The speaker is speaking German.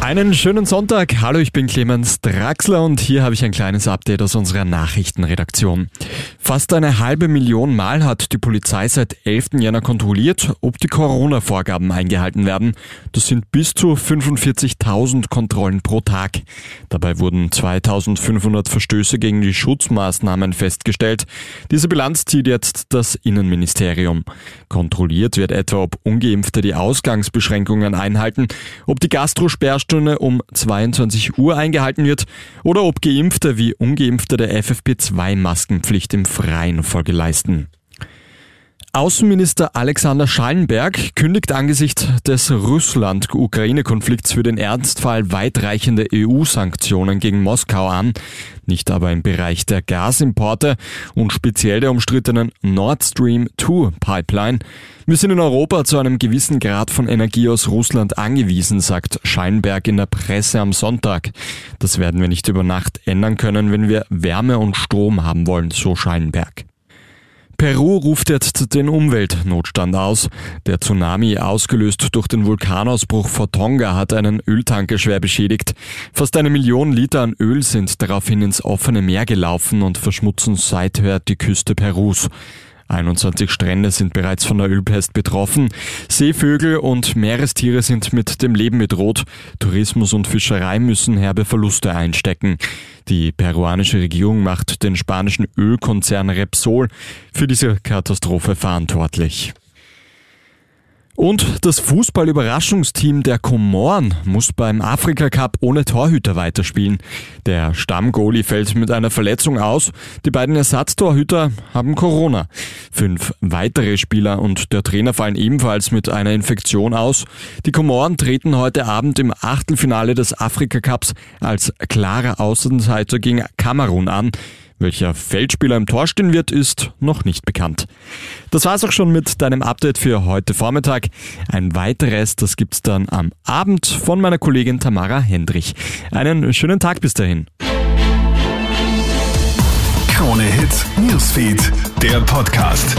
Einen schönen Sonntag. Hallo, ich bin Clemens Draxler und hier habe ich ein kleines Update aus unserer Nachrichtenredaktion. Fast eine halbe Million Mal hat die Polizei seit 11. Jänner kontrolliert, ob die Corona-Vorgaben eingehalten werden. Das sind bis zu 45.000 Kontrollen pro Tag. Dabei wurden 2.500 Verstöße gegen die Schutzmaßnahmen festgestellt. Diese Bilanz zieht jetzt das Innenministerium. Kontrolliert wird etwa, ob Ungeimpfte die Ausgangsbeschränkungen einhalten, ob die Gastrosperrstunde Sperrstunde um 22 Uhr eingehalten wird oder ob Geimpfte wie Ungeimpfte der FFP2-Maskenpflicht im Freien Folge leisten. Außenminister Alexander Schallenberg kündigt angesichts des Russland-Ukraine-Konflikts für den Ernstfall weitreichende EU-Sanktionen gegen Moskau an, nicht aber im Bereich der Gasimporte und speziell der umstrittenen Nord Stream 2 Pipeline. Wir sind in Europa zu einem gewissen Grad von Energie aus Russland angewiesen, sagt Schallenberg in der Presse am Sonntag. Das werden wir nicht über Nacht ändern können, wenn wir Wärme und Strom haben wollen, so Schallenberg. Peru ruft jetzt den Umweltnotstand aus. Der Tsunami, ausgelöst durch den Vulkanausbruch vor Tonga, hat einen Öltanker schwer beschädigt. Fast eine Million Liter an Öl sind daraufhin ins offene Meer gelaufen und verschmutzen seither die Küste Perus. 21 Strände sind bereits von der Ölpest betroffen. Seevögel und Meerestiere sind mit dem Leben bedroht. Tourismus und Fischerei müssen herbe Verluste einstecken. Die peruanische Regierung macht den spanischen Ölkonzern Repsol für diese Katastrophe verantwortlich. Und das Fußball-Überraschungsteam der Komoren muss beim Afrika Cup ohne Torhüter weiterspielen. Der Stammgoalie fällt mit einer Verletzung aus. Die beiden Ersatztorhüter haben Corona. Fünf weitere Spieler und der Trainer fallen ebenfalls mit einer Infektion aus. Die Komoren treten heute Abend im Achtelfinale des Afrika Cups als klarer Außenseiter gegen Kamerun an. Welcher Feldspieler im Tor stehen wird, ist noch nicht bekannt. Das war's auch schon mit deinem Update für heute Vormittag. Ein weiteres, das gibt's dann am Abend von meiner Kollegin Tamara Hendrich. Einen schönen Tag bis dahin. Krone Hits, Newsfeed, der Podcast.